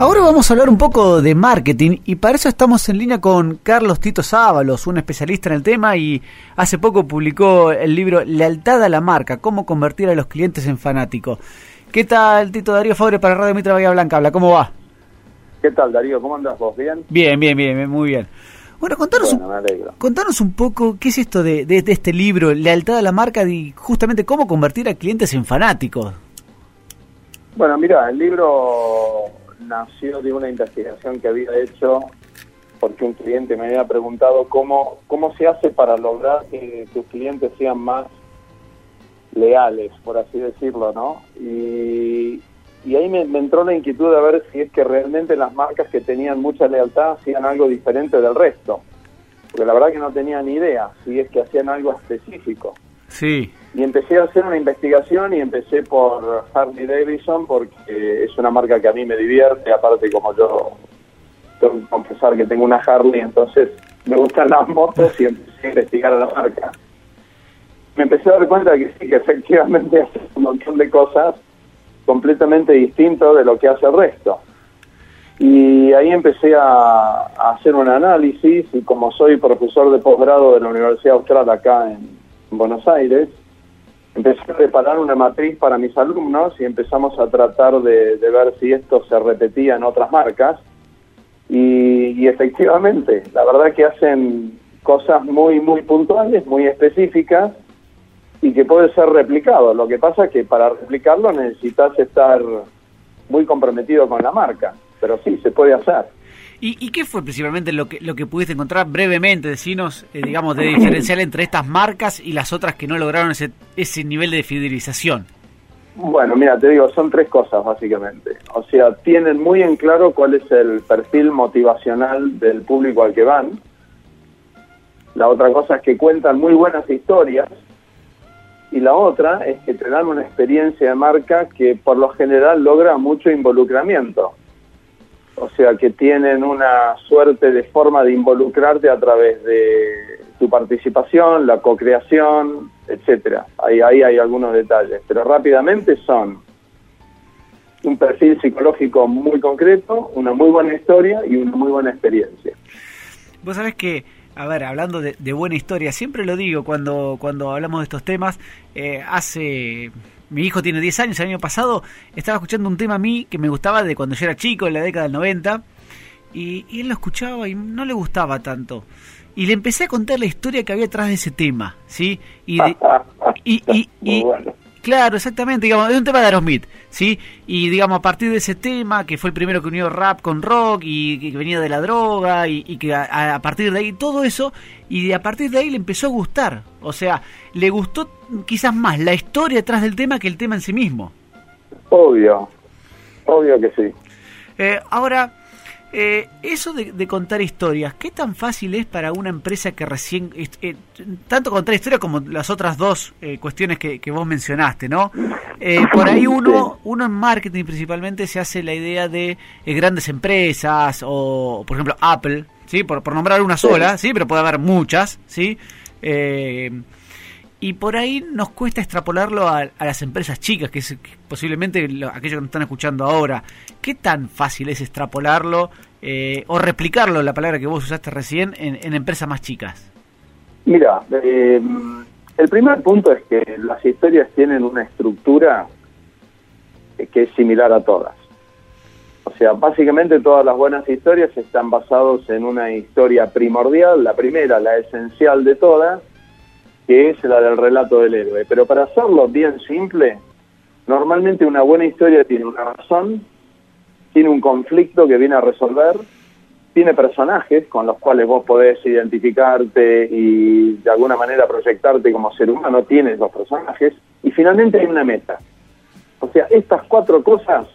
Ahora vamos a hablar un poco de marketing y para eso estamos en línea con Carlos Tito Sábalos, un especialista en el tema y hace poco publicó el libro Lealtad a la marca, cómo convertir a los clientes en fanáticos. ¿Qué tal Tito Darío Fabre para Radio Mitra Bahía Blanca? Habla, ¿cómo va? ¿Qué tal Darío? ¿Cómo andas vos? ¿Bien? Bien, bien, bien, muy bien. Bueno, contanos, un, contanos un poco qué es esto de, de, este libro, Lealtad a la marca y justamente cómo convertir a clientes en fanáticos. Bueno, mira, el libro nació de una investigación que había hecho porque un cliente me había preguntado cómo, cómo se hace para lograr que tus clientes sean más leales, por así decirlo, ¿no? Y, ahí me, entró la inquietud de ver si es que realmente las marcas que tenían mucha lealtad hacían algo diferente del resto. Porque la verdad que no tenía ni idea si es que hacían algo específico. Sí. Y empecé a hacer una investigación y empecé por Harley Davidson porque es una marca que a mí me divierte, aparte como yo tengo que confesar que tengo una Harley, entonces me gustan las motos y empecé a investigar a la marca. Me empecé a dar cuenta que sí, que efectivamente hace un montón de cosas completamente distinto de lo que hace el resto. Y ahí empecé a, a hacer un análisis y como soy profesor de posgrado de la Universidad Austral acá en Buenos Aires, empecé a preparar una matriz para mis alumnos y empezamos a tratar de, ver si esto se repetía en otras marcas. Y, efectivamente, la verdad que hacen cosas muy, muy puntuales, muy específicas y que puede ser replicado. Lo que pasa es que para replicarlo necesitas estar muy comprometido con la marca, pero sí, se puede hacer. ¿Y, qué fue principalmente lo que, lo que pudiste encontrar brevemente, decinos, eh, digamos, de diferencial entre estas marcas y las otras que no lograron ese, ese nivel de fidelización? Bueno, mira, te digo, son tres cosas básicamente. O sea, tienen muy en claro cuál es el perfil motivacional del público al que van. La otra cosa es que cuentan muy buenas historias. Y la otra es que te dan una experiencia de marca que por lo general logra mucho involucramiento o sea que tienen una suerte de forma de involucrarte a través de tu participación, la co-creación, etcétera. Ahí, ahí hay algunos detalles, pero rápidamente son un perfil psicológico muy concreto, una muy buena historia y una muy buena experiencia. Vos sabés que, a ver, hablando de, buena historia, siempre lo digo cuando, cuando hablamos de estos temas, eh, hace mi hijo tiene 10 años, el año pasado estaba escuchando un tema a mí que me gustaba de cuando yo era chico, en la década del 90, y, él lo escuchaba y no le gustaba tanto. Y le empecé a contar la historia que había atrás de ese tema, ¿sí? Y, y, y, Claro, exactamente, digamos, es un tema de Aerosmith, ¿sí? Y digamos, a partir de ese tema, que fue el primero que unió rap con rock y que venía de la droga y, que a, partir de ahí todo eso, y a partir de ahí le empezó a gustar, o sea, le gustó quizás más la historia detrás del tema que el tema en sí mismo. Obvio, obvio que sí. Eh, ahora, eh, eso de, contar historias, ¿qué tan fácil es para una empresa que recién, eh, tanto contar historias como las otras dos eh, cuestiones que, vos mencionaste, ¿no? por ahí uno, uno en marketing principalmente se hace la idea de grandes empresas o, por ejemplo, Apple, ¿sí? Por, por nombrar una sola, ¿sí? Pero puede haber muchas, ¿sí? Y por ahí nos cuesta extrapolarlo a, las empresas chicas, que es posiblemente aquellos que nos están escuchando ahora. ¿Qué tan fácil es extrapolarlo eh, o replicarlo, la palabra que vos usaste recién, en, empresas más chicas? Mira, eh, el primer punto es que las historias tienen una estructura que es similar a todas. O sea, básicamente todas las buenas historias están basadas en una historia primordial, la primera, la esencial de todas, que es la del relato del héroe. Pero para hacerlo bien simple, normalmente una buena historia tiene una razón, tiene un conflicto que viene a resolver, tiene personajes con los cuales vos podés identificarte y de alguna manera proyectarte como ser humano, tienes los personajes, y finalmente hay una meta. O sea, estas cuatro cosas,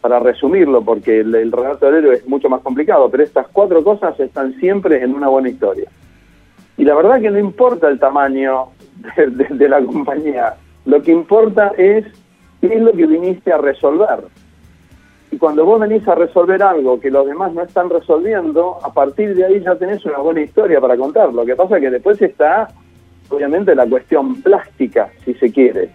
para resumirlo, porque el, el relato del héroe es mucho más complicado, pero estas cuatro cosas están siempre en una buena historia. Y la verdad que no importa el tamaño de, la compañía, lo que importa es qué es lo que viniste a resolver. Y cuando vos venís a resolver algo que los demás no están resolviendo, a partir de ahí ya tenés una buena historia para contar. Lo que pasa es que después está, obviamente, la cuestión plástica, si se quiere.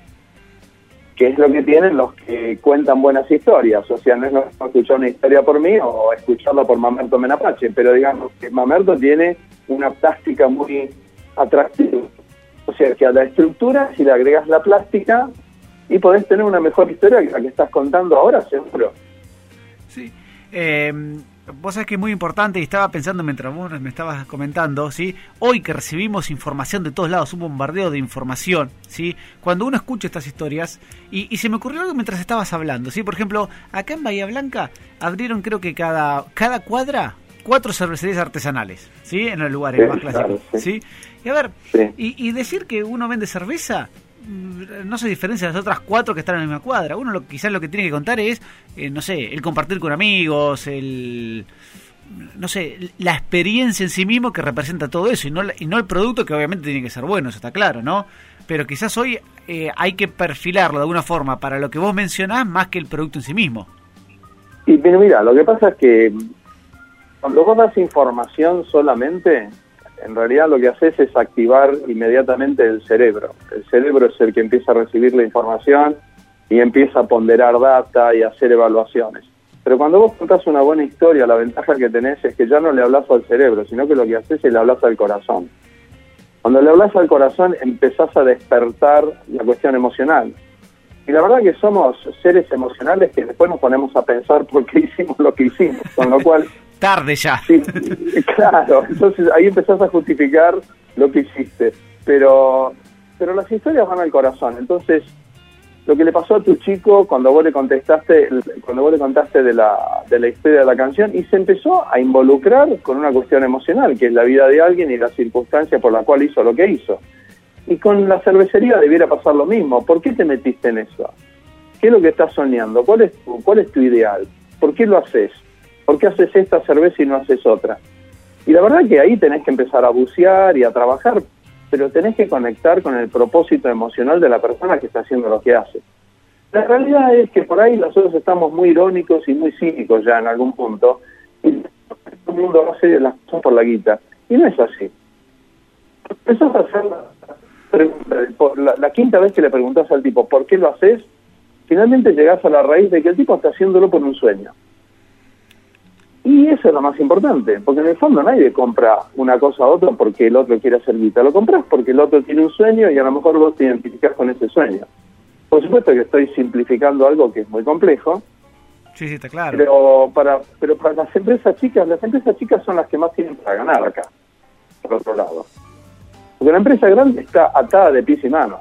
que es lo que tienen los que cuentan buenas historias. O sea, no es mismo escuchar una historia por mí o escucharla por Mamerto Menapache, pero digamos que Mamerto tiene una plástica muy atractiva. O sea, que a la estructura, si le agregas la plástica, y podés tener una mejor historia que la que estás contando ahora, seguro. Sí. Eh, vos sabés que es muy importante y estaba pensando mientras vos me estabas comentando, ¿sí? Hoy que recibimos información de todos lados, un bombardeo de información, ¿sí? Cuando uno escucha estas historias, y, se me ocurrió algo mientras estabas hablando, ¿sí? Por ejemplo, acá en Bahía Blanca abrieron creo que cada, cada cuadra cuatro cervecerías artesanales, ¿sí? En los lugares más clásicos, sí. Y a ver, y, y decir que uno vende cerveza no se diferencia de las otras cuatro que están en la misma cuadra. Uno lo, quizás lo que tiene que contar es, eh, no sé, el compartir con amigos, el no sé, la experiencia en sí mismo que representa todo eso y no, y no el producto que obviamente tiene que ser bueno, eso está claro, ¿no? Pero quizás hoy eh, hay que perfilarlo de alguna forma para lo que vos mencionás más que el producto en sí mismo. Y mira, lo que pasa es que cuando vos das información solamente, en realidad lo que haces es activar inmediatamente el cerebro. El cerebro es el que empieza a recibir la información y empieza a ponderar data y hacer evaluaciones. Pero cuando vos contás una buena historia, la ventaja que tenés es que ya no le hablas al cerebro, sino que lo que haces es le hablas al corazón. Cuando le hablas al corazón empezás a despertar la cuestión emocional. Y la verdad que somos seres emocionales que después nos ponemos a pensar por qué hicimos lo que hicimos, con lo cual Tarde ya. Claro, entonces ahí empezás a justificar lo que hiciste. Pero, pero las historias van al corazón. Entonces, lo que le pasó a tu chico cuando vos le contestaste, cuando vos le contaste de la, de la historia de la canción, y se empezó a involucrar con una cuestión emocional, que es la vida de alguien y la circunstancia por la cual hizo lo que hizo. Y con la cervecería debiera pasar lo mismo. ¿Por qué te metiste en eso? ¿Qué es lo que estás soñando? ¿Cuál es tu, cuál es tu ideal? ¿Por qué lo haces? ¿Por qué haces esta cerveza y no haces otra? Y la verdad que ahí tenés que empezar a bucear y a trabajar, pero tenés que conectar con el propósito emocional de la persona que está haciendo lo que hace. La realidad es que por ahí nosotros estamos muy irónicos y muy cínicos ya en algún punto, y todo el mundo hace las cosas por la guita. Y no es así. Empezás a hacer la, la quinta vez que le preguntás al tipo, ¿por qué lo haces? Finalmente llegás a la raíz de que el tipo está haciéndolo por un sueño. Y eso es lo más importante, porque en el fondo nadie compra una cosa a otra porque el otro quiere hacer guita, lo compras porque el otro tiene un sueño y a lo mejor vos te identificás con ese sueño. Por supuesto que estoy simplificando algo que es muy complejo. Sí, sí, está claro. Pero para, pero para las empresas chicas, las empresas chicas son las que más tienen para ganar acá, por otro lado. Porque la empresa grande está atada de pies y manos.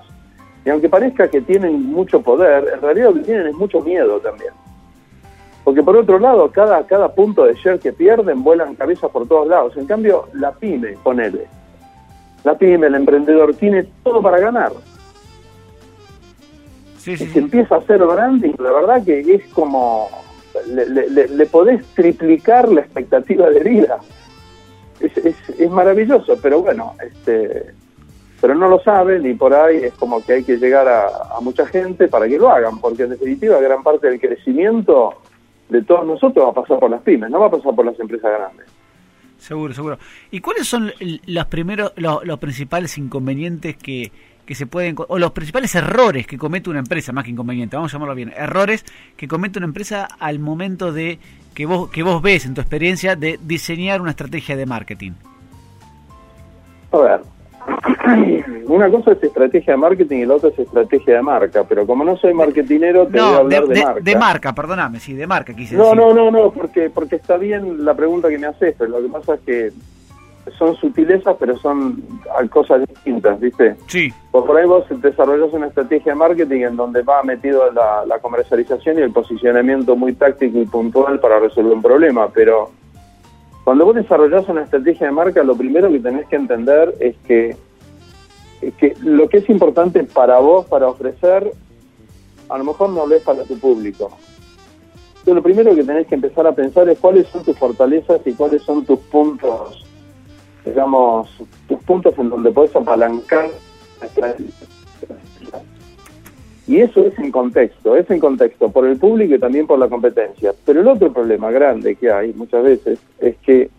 Y aunque parezca que tienen mucho poder, en realidad lo que tienen es mucho miedo también. Porque por otro lado, cada, cada punto de share que pierden vuelan cabeza por todos lados. En cambio, la pyme, ponele. La pyme, el emprendedor, tiene todo para ganar. Sí, sí, Se empieza a hacer branding, la verdad que es como... Le, podés triplicar la expectativa de vida. Es, es, maravilloso, pero bueno, este pero no lo saben y por ahí es como que hay que llegar a, a mucha gente para que lo hagan, porque en definitiva gran parte del crecimiento de todos nosotros va a pasar por las pymes, no va a pasar por las empresas grandes. Seguro, seguro. ¿Y cuáles son los primeros, los, principales inconvenientes que, que se pueden, o los principales errores que comete una empresa, más que inconveniente, vamos a llamarlo bien, errores que comete una empresa al momento de que vos, que vos ves en tu experiencia de diseñar una estrategia de marketing? A ver, una cosa es estrategia de marketing y la otra es estrategia de marca, pero como no soy marketinero, te voy a hablar de, marca. De marca, perdóname, sí, de marca quise no, No, no, no, porque, porque está bien la pregunta que me haces, pero lo que pasa es que son sutilezas, pero son cosas distintas, ¿viste? Sí. por ahí vos desarrollas una estrategia de marketing en donde va metido la, la comercialización y el posicionamiento muy táctico y puntual para resolver un problema, pero cuando vos desarrollás una estrategia de marca, lo primero que tenés que entender es que, que lo que es importante para vos, para ofrecer, a lo mejor no lo es para tu público. Entonces, lo primero que tenés que empezar a pensar es cuáles son tus fortalezas y cuáles son tus puntos, digamos, tus puntos en donde podés apalancar y eso es en contexto, es en contexto por el público y también por la competencia. Pero el otro problema grande que hay muchas veces es que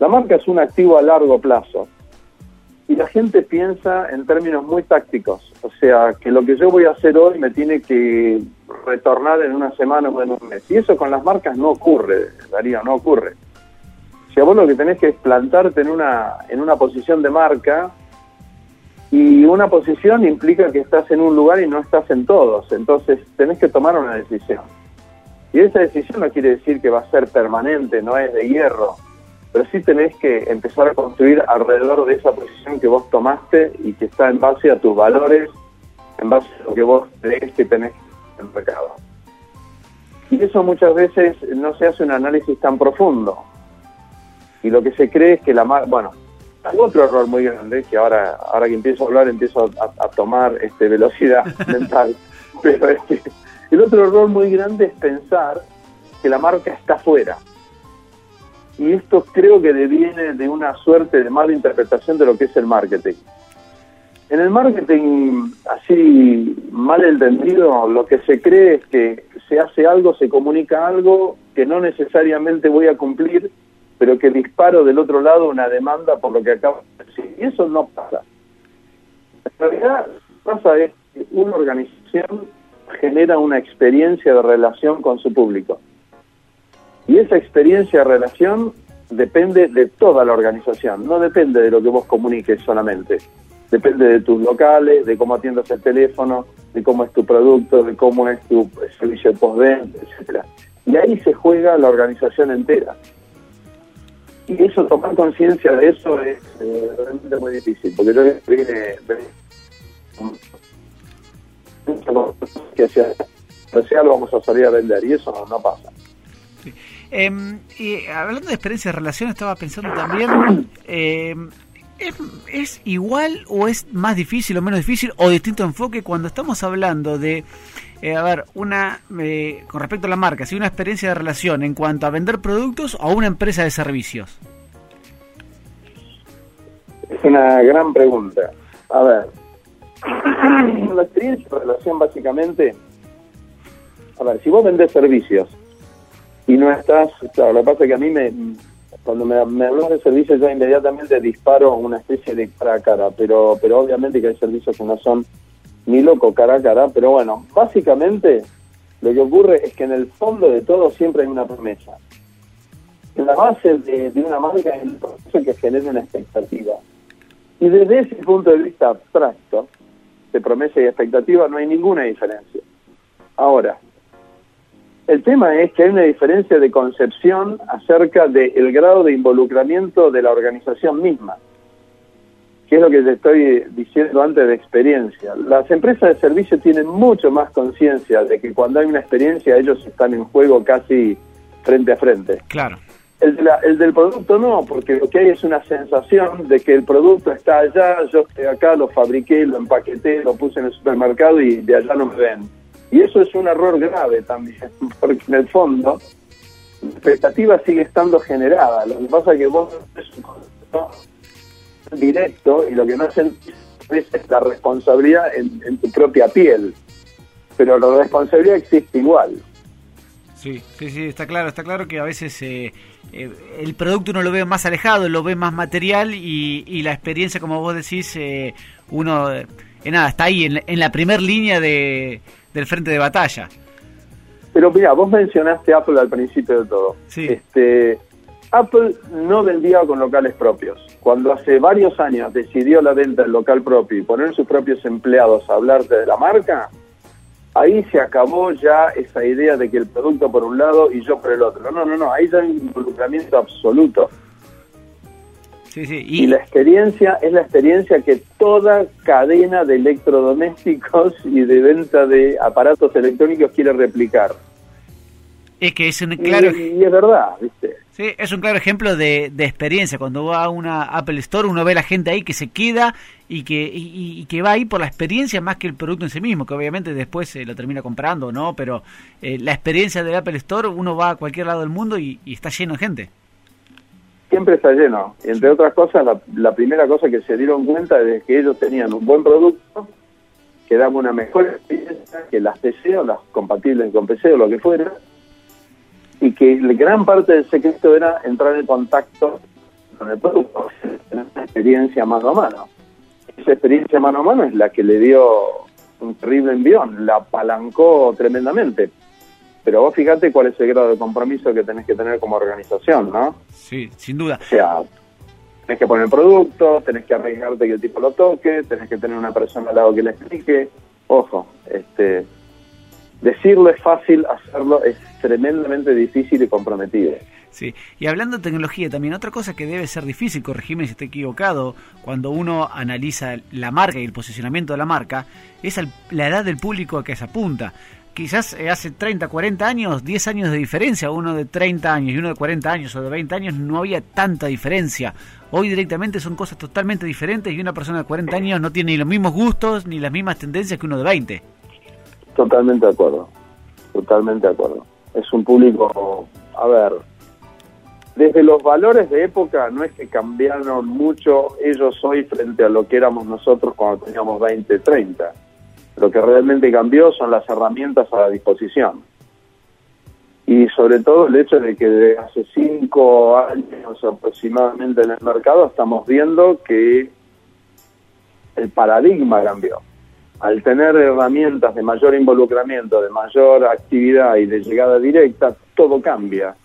la marca es un activo a largo plazo. Y la gente piensa en términos muy tácticos. O sea, que lo que yo voy a hacer hoy me tiene que retornar en una semana o en un mes. Y eso con las marcas no ocurre, Darío, no ocurre. O sea, vos lo que tenés que es plantarte en una, en una posición de marca y una posición implica que estás en un lugar y no estás en todos. Entonces tenés que tomar una decisión. Y esa decisión no quiere decir que va a ser permanente, no es de hierro pero sí tenés que empezar a construir alrededor de esa posición que vos tomaste y que está en base a tus valores, en base a lo que vos crees que tenés en el mercado. Y eso muchas veces no se hace un análisis tan profundo. Y lo que se cree es que la marca, bueno, hay otro error muy grande, que ahora, ahora que empiezo a hablar empiezo a, tomar este, velocidad mental, pero este, el otro error muy grande es pensar que la marca está fuera y esto creo que deviene de una suerte de mala interpretación de lo que es el marketing. En el marketing, así mal entendido, lo que se cree es que se hace algo, se comunica algo que no necesariamente voy a cumplir, pero que disparo del otro lado una demanda por lo que acabo de decir. Y eso no pasa. En realidad, pasa es que una organización genera una experiencia de relación con su público. Y esa experiencia de relación depende de toda la organización, no depende de lo que vos comuniques solamente. Depende de tus locales, de cómo atiendas el teléfono, de cómo es tu producto, de cómo es tu servicio postventa, etcétera. Y ahí se juega la organización entera. Y eso, tomar conciencia de eso es eh, realmente muy difícil, porque yo viene, que hacia, lo vamos a salir a vender, y eso no pasa. Em, y hablando de experiencia de relación, estaba pensando también, em, ¿es, igual o es más difícil o menos difícil o distinto enfoque cuando estamos hablando de, eh, a ver, una, eh, con respecto a la marca, si una experiencia de relación en cuanto a vender productos o una empresa de servicios? Es una gran pregunta. A ver, la experiencia de relación básicamente, a ver, si vos vendés servicios, y no estás, claro, lo que pasa es que a mí me, cuando me, me hablas de servicios yo inmediatamente disparo una especie de cara a cara, pero, pero obviamente que hay servicios que no son ni loco cara a cara, pero bueno, básicamente lo que ocurre es que en el fondo de todo siempre hay una promesa. En la base de, una marca es el proceso que genera una expectativa. Y desde ese punto de vista abstracto, de promesa y expectativa, no hay ninguna diferencia. Ahora, el tema es que hay una diferencia de concepción acerca del grado de involucramiento de la organización misma, que es lo que te estoy diciendo antes de experiencia. Las empresas de servicio tienen mucho más conciencia de que cuando hay una experiencia ellos están en juego casi frente a frente. Claro. El, el del producto no, porque lo que hay es una sensación de que el producto está allá, yo estoy acá, lo fabriqué, lo empaqueté, lo puse en el supermercado y de allá no me ven y eso es un error grave también, porque en el fondo la expectativa sigue estando generada. Lo que pasa es que vos es un directo y lo que no sentís es la responsabilidad en, tu propia piel. Pero la responsabilidad existe igual. Sí, sí, sí, está claro, está claro que a veces eh, eh, el producto uno lo ve más alejado, lo ve más material y, la experiencia, como vos decís, eh, uno, nada, está ahí en, en la primera línea de, del frente de batalla. Pero mira, vos mencionaste Apple al principio de todo. Sí. Este, Apple no vendía con locales propios. Cuando hace varios años decidió la venta del local propio y poner sus propios empleados a hablarte de la marca, ahí se acabó ya esa idea de que el producto por un lado y yo por el otro. No, no, no, ahí ya hay un involucramiento absoluto. Y... la experiencia es la experiencia que toda cadena de electrodomésticos y de venta de aparatos electrónicos quiere replicar. Es que es un claro... Y, es verdad, ¿viste? Sí, es un claro ejemplo de, experiencia. Cuando va a una Apple Store, uno ve a la gente ahí que se queda y que, y, que va ahí por la experiencia más que el producto en sí mismo, que obviamente después se lo termina comprando, ¿no? Pero eh, la experiencia del Apple Store, uno va a cualquier lado del mundo y está lleno de gente siempre está lleno. Y entre otras cosas, la, primera cosa que se dieron cuenta es que ellos tenían un buen producto, que daba una mejor experiencia que las PC o las compatibles con PC o lo que fuera, y que gran parte del secreto era entrar en contacto con el producto, tener una experiencia mano a mano. Esa experiencia mano a mano es la que le dio un terrible envión, la apalancó tremendamente. Pero vos fíjate cuál es el grado de compromiso que tenés que tener como organización, ¿no? Sí, sin duda. O sea, tenés que poner el producto, tenés que arriesgarte que el tipo lo toque, tenés que tener una persona al lado que le explique. Ojo, este, decirlo es fácil, hacerlo es tremendamente difícil y comprometido. Sí, y hablando de tecnología también, otra cosa que debe ser difícil, corregirme si estoy equivocado, cuando uno analiza la marca y el posicionamiento de la marca, es la edad del público a que se apunta. Quizás eh, hace 30, 40 años, 10 años de diferencia, uno de 30 años y uno de 40 años o de 20 años, no había tanta diferencia. Hoy directamente son cosas totalmente diferentes y una persona de 40 años no tiene ni los mismos gustos ni las mismas tendencias que uno de 20. Totalmente de acuerdo, totalmente de acuerdo. Es un público, a ver, desde los valores de época no es que cambiaron mucho ellos hoy frente a lo que éramos nosotros cuando teníamos 20, 30. Lo que realmente cambió son las herramientas a la disposición. Y sobre todo el hecho de que de hace cinco años aproximadamente en el mercado estamos viendo que el paradigma cambió. Al tener herramientas de mayor involucramiento, de mayor actividad y de llegada directa, todo cambia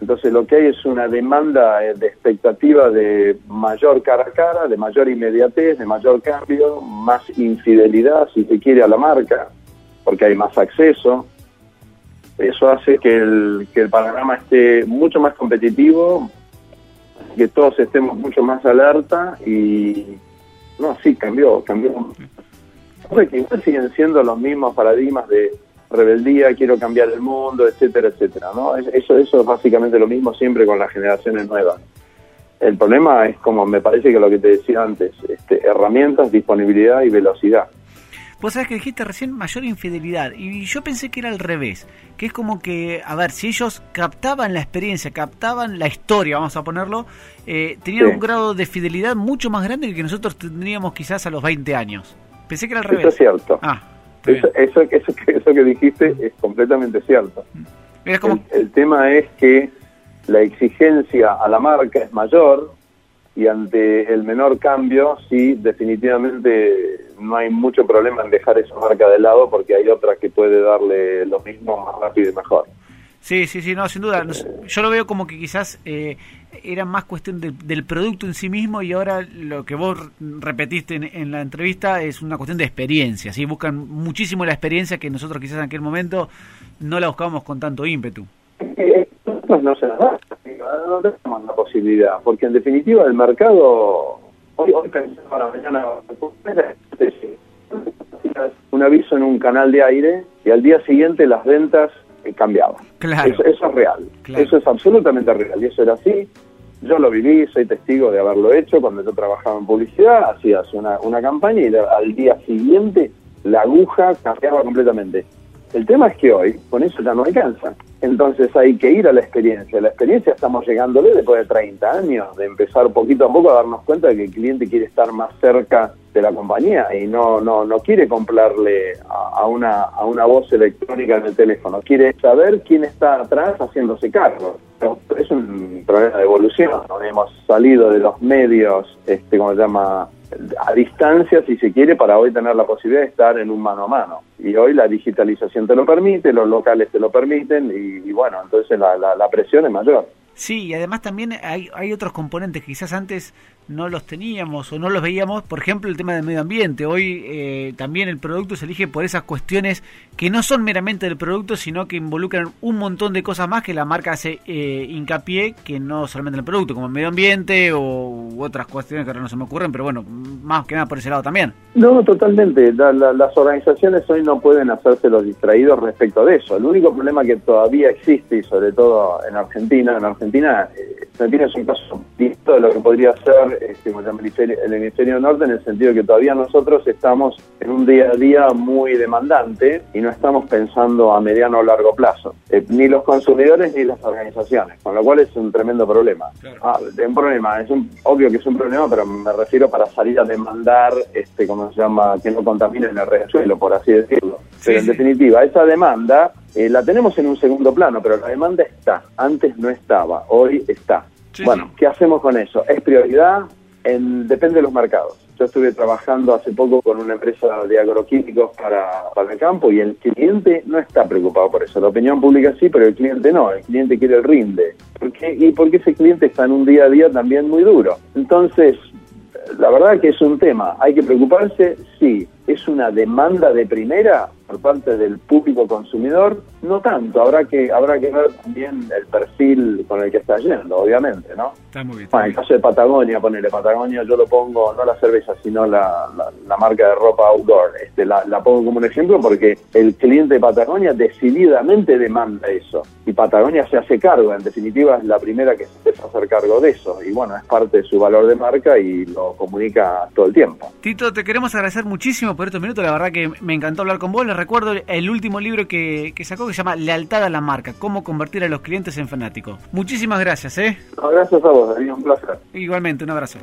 entonces lo que hay es una demanda eh, de expectativa de mayor cara a cara, de mayor inmediatez, de mayor cambio, más infidelidad, si se quiere, a la marca, porque hay más acceso. Eso hace que el, que el panorama esté mucho más competitivo, que todos estemos mucho más alerta y... No, sí, cambió, cambió. Que igual siguen siendo los mismos paradigmas de rebeldía, quiero cambiar el mundo, etcétera, etcétera, ¿no? Eso, eso es básicamente lo mismo siempre con las generaciones nuevas. El problema es como me parece que lo que te decía antes, este, herramientas, disponibilidad y velocidad. Vos sabés que dijiste recién mayor infidelidad y yo pensé que era al revés, que es como que, a ver, si ellos captaban la experiencia, captaban la historia, vamos a ponerlo, eh, tenían un grado de fidelidad mucho más grande que, que nosotros tendríamos quizás a los 20 años. Pensé que era al revés. Eso es cierto. Ah. Eso, eso, eso, que dijiste es completamente cierto. El, tema es que la exigencia a la marca es mayor y ante el menor cambio, sí, definitivamente no hay mucho problema en dejar esa marca de lado porque hay otra que puede darle lo mismo más rápido y mejor. Sí, sí, sí, no, sin duda. Yo lo veo como que quizás eh, era más cuestión del producto en sí mismo y ahora lo que vos repetiste en, la entrevista es una cuestión de experiencia. ¿sí? Buscan muchísimo la experiencia que nosotros quizás en aquel momento no la buscábamos con tanto ímpetu. Pues no se da, no tenemos la posibilidad, porque en definitiva el mercado, hoy, hoy para mañana, un aviso en un canal de aire y al día siguiente las ventas eh, cambiaba. Eso, es real. Eso es absolutamente real. Y eso era así. Yo lo viví, soy testigo de haberlo hecho cuando yo trabajaba en publicidad, hacías una, una campaña y al día siguiente la aguja cambiaba completamente. El tema es que hoy con eso ya no alcanza. Entonces hay que ir a la experiencia. La experiencia estamos llegándole después de 30 años, de empezar poquito a poco a darnos cuenta de que el cliente quiere estar más cerca de la compañía y no no no quiere comprarle a, una a una voz electrónica en el teléfono, quiere saber quién está atrás haciéndose cargo. es un problema de evolución. Hemos salido de los medios, este, como se llama, a distancia, si se quiere, para hoy tener la posibilidad de estar en un mano a mano. Y hoy la digitalización te lo permite, los locales te lo permiten, y, bueno, entonces la, la presión es mayor. Sí, y además también hay, hay otros componentes que quizás antes no los teníamos o no los veíamos, por ejemplo el tema del medio ambiente. Hoy eh, también el producto se elige por esas cuestiones que no son meramente del producto, sino que involucran un montón de cosas más que la marca hace eh, hincapié, que no solamente en el producto, como el medio ambiente o otras cuestiones que ahora no se me ocurren, pero bueno, más que nada por ese lado también. No, totalmente. las organizaciones hoy no pueden hacerse los distraídos respecto de eso. El único problema que todavía existe, y sobre todo en Argentina, en Argentina, eh, Argentina es un caso distinto de lo que podría ser este, el, hemisferio, norte en el sentido que todavía nosotros estamos en un día a día muy demandante y no estamos pensando a mediano o largo plazo, eh, ni los consumidores ni las organizaciones, con lo cual es un tremendo problema. Ah, un problema, es un, obvio que es un problema, pero me refiero para salir a demandar, este, como se llama, que no contaminen el resuelo, por así decirlo. pero en definitiva, esa demanda eh, la tenemos en un segundo plano, pero la demanda está. Antes no estaba, hoy está. Bueno, ¿qué hacemos con eso? ¿Es prioridad? En, depende de los mercados. Yo estuve trabajando hace poco con una empresa de agroquímicos para, para el campo y el cliente no está preocupado por eso. La opinión pública sí, pero el cliente no. El cliente quiere el rinde. ¿Por qué? Y porque ese cliente está en un día a día también muy duro. Entonces, la verdad que es un tema. ¿Hay que preocuparse? Sí. ¿Es una demanda de primera? por parte del público consumidor, no tanto, habrá que habrá que ver también el perfil con el que está yendo, obviamente, ¿no? Está muy bien. Bueno, en el caso de Patagonia, ponele Patagonia, yo lo pongo, no la cerveza, sino la, la, marca de ropa outdoor, este, la, la, pongo como un ejemplo porque el cliente de Patagonia decididamente demanda eso, y Patagonia se hace cargo, en definitiva es la primera que se empieza a hacer cargo de eso, y bueno, es parte de su valor de marca y lo comunica todo el tiempo. Tito, te queremos agradecer muchísimo por estos minutos, la verdad que me encantó hablar con vos, recuerdo el último libro que, sacó que se llama Lealtad a la marca, cómo convertir a los clientes en fanáticos. Muchísimas gracias, ¿eh? gracias a vos, Darío, un placer. Igualmente, un abrazo.